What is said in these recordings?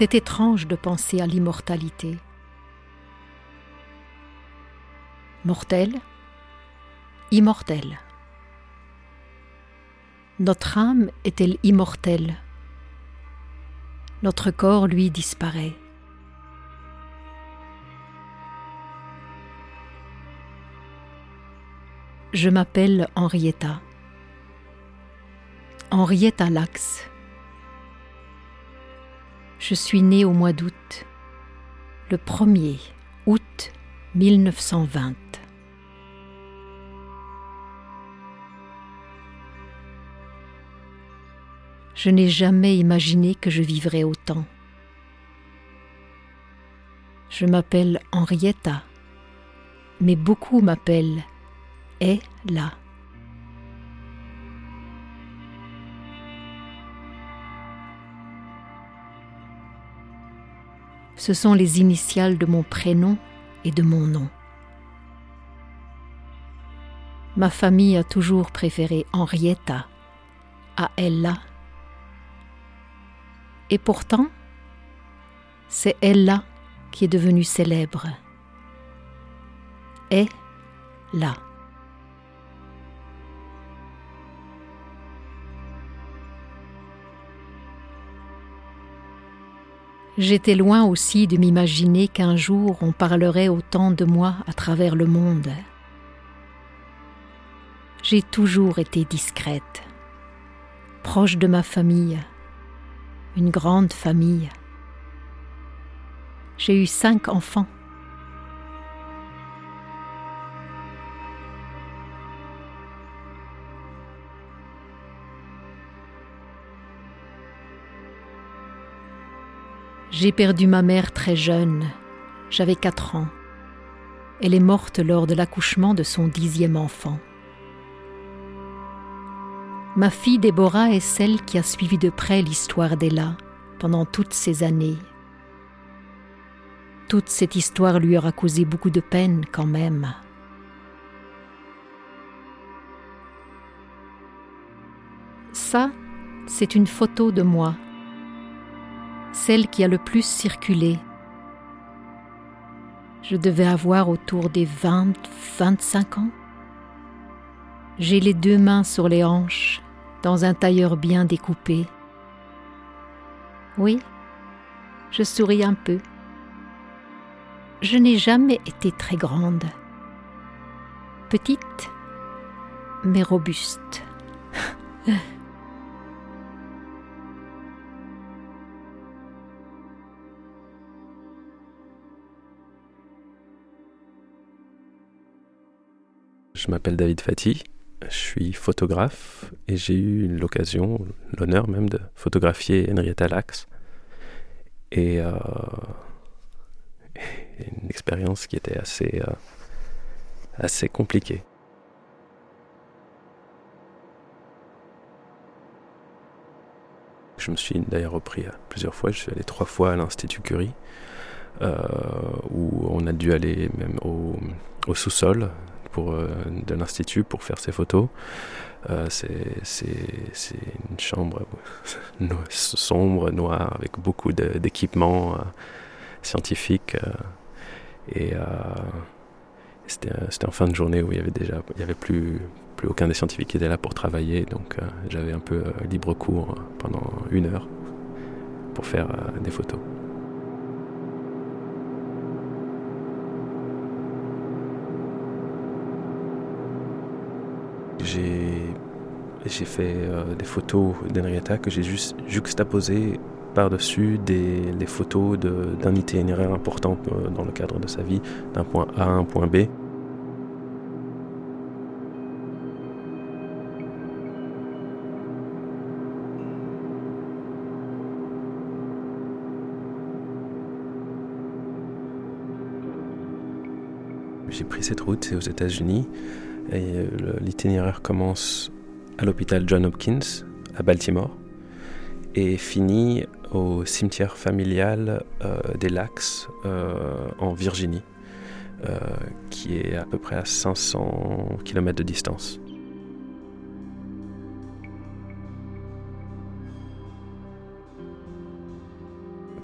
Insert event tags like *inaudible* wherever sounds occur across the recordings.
C'est étrange de penser à l'immortalité. Mortel, immortel. Notre âme est-elle immortelle? Notre corps, lui, disparaît. Je m'appelle Henrietta. Henrietta Lax. Je suis née au mois d'août, le 1er août 1920. Je n'ai jamais imaginé que je vivrais autant. Je m'appelle Henrietta, mais beaucoup m'appellent est Ce sont les initiales de mon prénom et de mon nom. Ma famille a toujours préféré Henrietta à Ella. Et pourtant, c'est Ella qui est devenue célèbre. Et là. J'étais loin aussi de m'imaginer qu'un jour on parlerait autant de moi à travers le monde. J'ai toujours été discrète, proche de ma famille, une grande famille. J'ai eu cinq enfants. J'ai perdu ma mère très jeune, j'avais quatre ans. Elle est morte lors de l'accouchement de son dixième enfant. Ma fille Déborah est celle qui a suivi de près l'histoire d'Ella pendant toutes ces années. Toute cette histoire lui aura causé beaucoup de peine quand même. Ça, c'est une photo de moi celle qui a le plus circulé. Je devais avoir autour des 20-25 ans. J'ai les deux mains sur les hanches, dans un tailleur bien découpé. Oui, je souris un peu. Je n'ai jamais été très grande. Petite, mais robuste. *laughs* Je m'appelle David Fati, je suis photographe et j'ai eu l'occasion, l'honneur même de photographier Henrietta Lacks. Et euh, *laughs* une expérience qui était assez, euh, assez compliquée. Je me suis d'ailleurs repris plusieurs fois, je suis allé trois fois à l'Institut Curie, euh, où on a dû aller même au sous-sol pour, euh, de l'Institut pour faire ses photos. Euh, c'est une chambre *laughs* sombre, noire, avec beaucoup d'équipements euh, scientifiques. et c'était en fin de journée où il y avait déjà il y avait plus, plus aucun des scientifiques qui était là pour travailler. Donc j'avais un peu libre cours pendant une heure pour faire des photos. J'ai fait euh, des photos d'Henrietta que j'ai juste juxtaposées par-dessus des, photos d'un itinéraire important euh, dans le cadre de sa vie, d'un point A à un point B. J'ai pris cette route, aux États-Unis. Et l'itinéraire commence à l'hôpital John Hopkins à Baltimore et finit au cimetière familial euh, des Lacs euh, en Virginie, euh, qui est à peu près à 500 km de distance.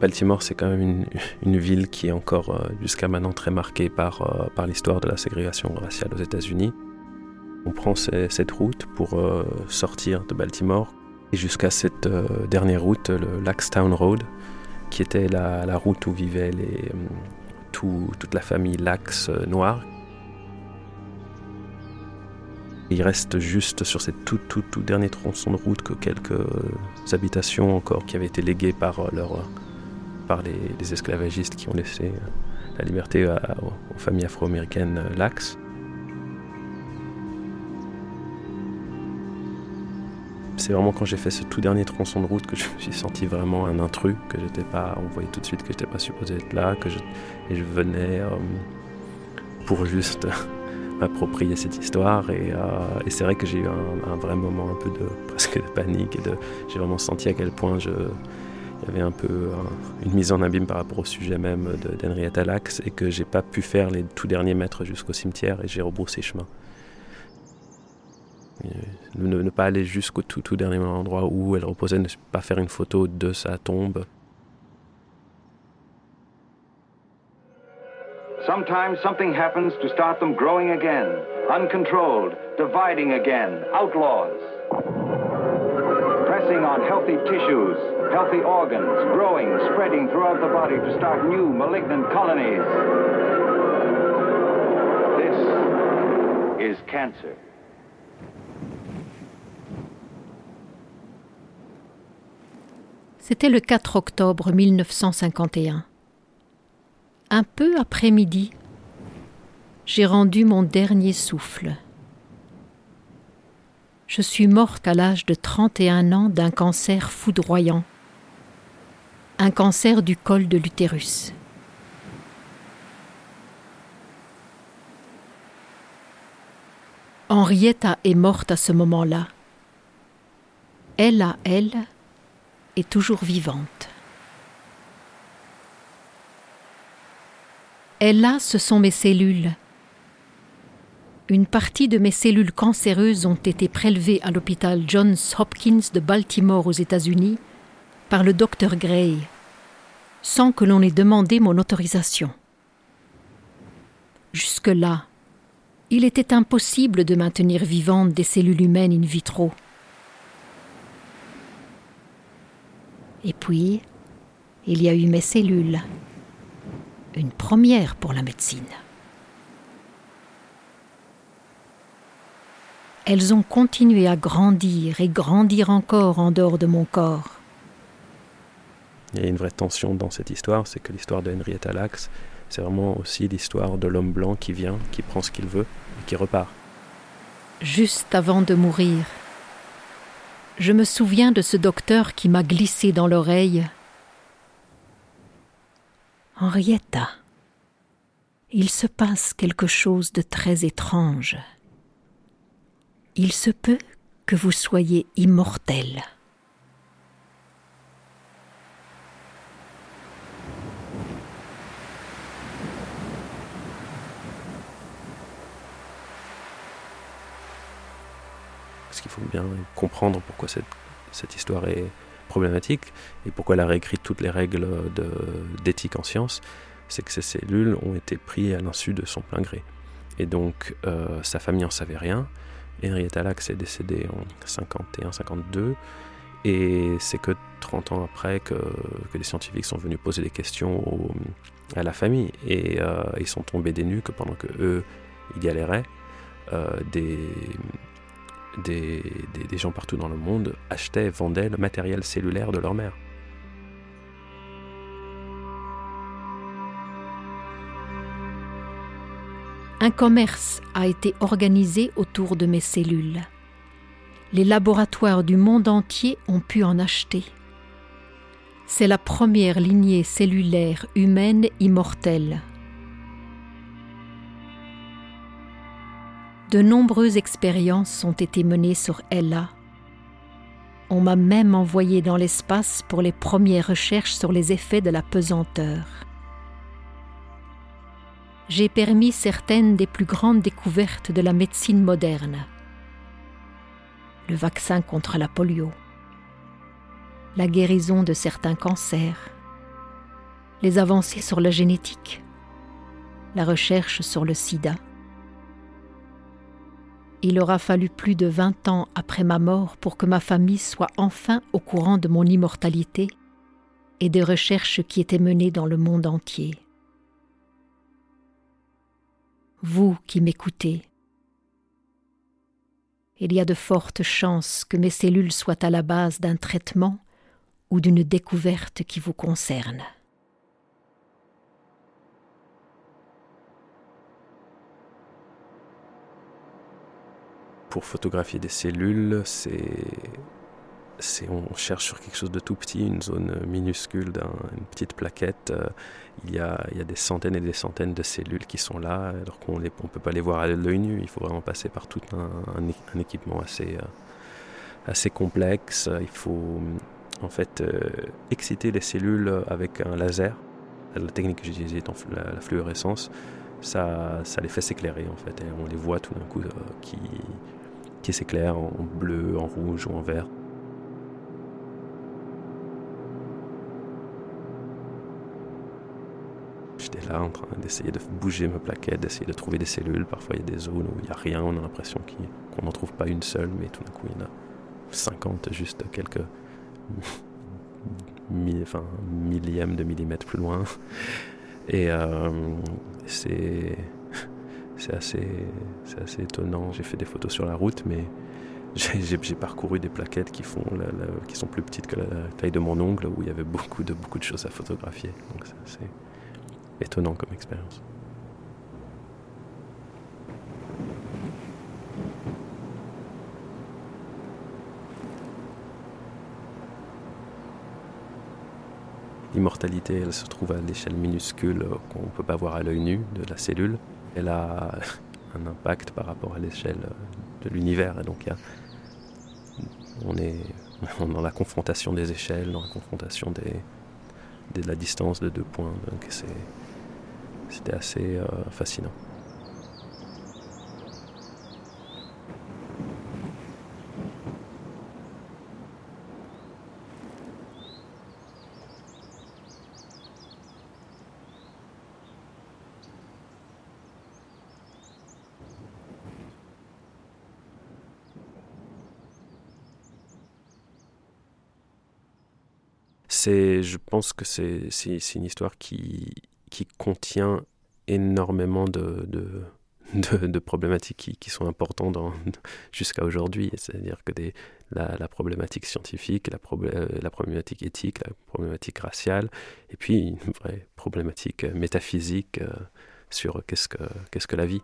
Baltimore, c'est quand même une, ville qui est encore euh, jusqu'à maintenant très marquée par, euh, par l'histoire de la ségrégation raciale aux États-Unis. On prend cette route pour euh, sortir de Baltimore et jusqu'à cette dernière route, le Laxtown Road, qui était la, route où vivait les, toute la famille Lax noire. Il reste juste sur cette tout, dernier tronçon de route que quelques habitations encore qui avaient été léguées par les, esclavagistes qui ont laissé euh, la liberté aux familles afro-américaines euh, lax. C'est vraiment quand j'ai fait ce tout dernier tronçon de route que je me suis senti vraiment un intrus, que j'étais pas, on voyait tout de suite que j'étais pas supposé être là, que je, et je venais euh, pour juste *laughs* m'approprier cette histoire. Et, c'est vrai que j'ai eu un, vrai moment un peu de *laughs* presque de panique et j'ai vraiment senti à quel point je, il y avait un peu une mise en abîme par rapport au sujet même d'Henrietta Lacks et que j'ai pas pu faire les tout derniers mètres jusqu'au cimetière et j'ai rebroussé chemin. Ne, ne, pas aller jusqu'au tout dernier endroit où elle reposait, ne pas faire une photo de sa tombe. Sometimes something happens to start them growing again, uncontrolled, dividing again, outlaws. Pressing on healthy tissues, healthy organs, growing, spreading throughout the body to start new malignant colonies. This is cancer. C'était le 4 octobre 1951. Un peu après midi, j'ai rendu mon dernier souffle. Je suis morte à l'âge de 31 ans d'un cancer foudroyant un cancer du col de l'utérus. Henrietta est morte à ce moment-là. Elle à elle est toujours vivante. Elle a, ce sont mes cellules. Une partie de mes cellules cancéreuses ont été prélevées à l'hôpital Johns Hopkins de Baltimore aux États-Unis par le docteur Gray, sans que l'on ait demandé mon autorisation. Jusque-là, il était impossible de maintenir vivantes des cellules humaines in vitro. Et puis, il y a eu mes cellules. Une première pour la médecine. Elles ont continué à grandir et grandir encore en dehors de mon corps. Il y a une vraie tension dans cette histoire, c'est que l'histoire de Henrietta Lacks, c'est vraiment aussi l'histoire de l'homme blanc qui vient, qui prend ce qu'il veut et qui repart. Juste avant de mourir, je me souviens de ce docteur qui m'a glissé dans l'oreille. Henrietta, il se passe quelque chose de très étrange. Il se peut que vous soyez immortelle. Il faut bien comprendre pourquoi cette, histoire est problématique et pourquoi elle a réécrit toutes les règles d'éthique en science, c'est que ces cellules ont été prises à l'insu de son plein gré. Et donc euh, sa famille n'en savait rien. Henrietta Lacks est décédée en 51-52 et c'est que 30 ans après que, que, les scientifiques sont venus poser des questions à la famille et euh, ils sont tombés des nues que pendant que eux ils galéraient, euh, des, des, gens partout dans le monde achetaient, vendaient le matériel cellulaire de leur mère. Un commerce a été organisé autour de mes cellules. Les laboratoires du monde entier ont pu en acheter. C'est la première lignée cellulaire humaine immortelle. De nombreuses expériences ont été menées sur Ella. On m'a même envoyé dans l'espace pour les premières recherches sur les effets de la pesanteur. J'ai permis certaines des plus grandes découvertes de la médecine moderne. Le vaccin contre la polio, la guérison de certains cancers, les avancées sur la génétique, la recherche sur le sida. Il aura fallu plus de vingt ans après ma mort pour que ma famille soit enfin au courant de mon immortalité et des recherches qui étaient menées dans le monde entier. Vous qui m'écoutez, il y a de fortes chances que mes cellules soient à la base d'un traitement ou d'une découverte qui vous concerne. Pour photographier des cellules, c'est on cherche sur quelque chose de tout petit, une zone minuscule, une petite plaquette. Euh, il y, a, il des centaines et des centaines de cellules qui sont là, alors qu'on ne peut pas les voir à l'œil nu. Il faut vraiment passer par tout un, équipement assez, euh, assez complexe. Il faut en fait euh, exciter les cellules avec un laser. La technique que j'utilisais étant la, la, fluorescence, ça, ça les fait s'éclairer en fait. Et on les voit tout d'un coup qui, qui s'éclairent en bleu, en rouge ou en vert. J'étais là en train d'essayer de bouger ma plaquette, d'essayer de trouver des cellules. Parfois, il y a des zones où il n'y a rien, on a l'impression qu'on n'en trouve pas une seule, mais tout d'un coup, il y en a 50, juste quelques *laughs* millièmes de millimètres plus loin. Et euh, c'est assez, assez étonnant. J'ai fait des photos sur la route, mais *laughs* j'ai parcouru des plaquettes qui, font qui sont plus petites que la taille de mon ongle, où il y avait beaucoup de, beaucoup de choses à photographier. Donc c'est étonnant comme expérience. L'immortalité, elle se trouve à l'échelle minuscule qu'on ne peut pas voir à l'œil nu de la cellule. Elle a un impact par rapport à l'échelle de l'univers. Et donc, *laughs* on est dans la confrontation des échelles, dans la confrontation de la distance de deux points. Donc, c'était assez euh, fascinant. Je pense que c'est une histoire qui, contient énormément de, problématiques qui, sont importantes jusqu'à aujourd'hui. C'est-à-dire que la, problématique scientifique, la, euh, la, problématique éthique, la problématique raciale, et puis une vraie problématique métaphysique euh, sur qu'est-ce que, qu'est-ce que la vie.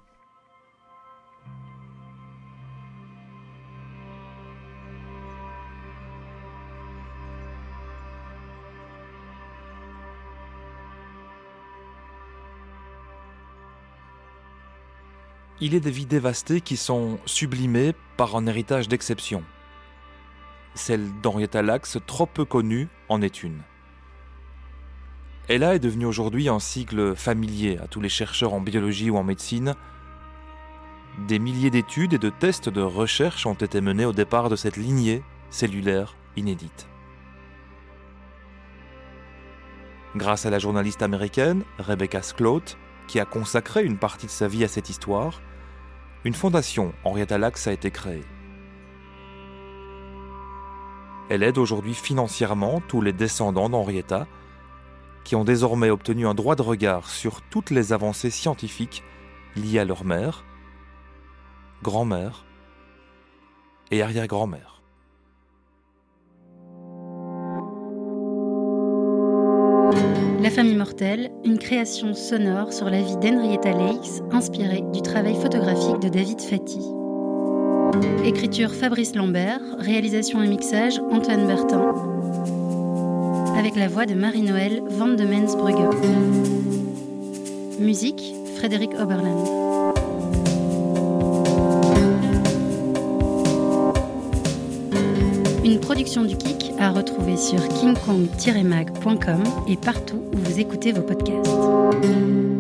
Il est des vies dévastées qui sont sublimées par un héritage d'exception. Celle d'Henrietta Lacks, trop peu connue, en est une. Ella est devenue aujourd'hui un sigle familier à tous les chercheurs en biologie ou en médecine. Des milliers d'études et de tests de recherche ont été menés au départ de cette lignée cellulaire inédite. Grâce à la journaliste américaine Rebecca Skloot, qui a consacré une partie de sa vie à cette histoire, une fondation Henrietta Lacks a été créée. Elle aide aujourd'hui financièrement tous les descendants d'Henrietta, qui ont désormais obtenu un droit de regard sur toutes les avancées scientifiques liées à leur mère, grand-mère et arrière-grand-mère. La famille mortelle, une création sonore sur la vie d'Henrietta Lakes, inspirée du travail photographique de David Fati. Écriture Fabrice Lambert, réalisation et mixage Antoine Bertin. Avec la voix de Marie-Noël Van de Mensbrugge. Musique Frédéric Oberland. Une production du Kik à retrouver sur kingkong-mag.com et partout où vous écoutez vos podcasts.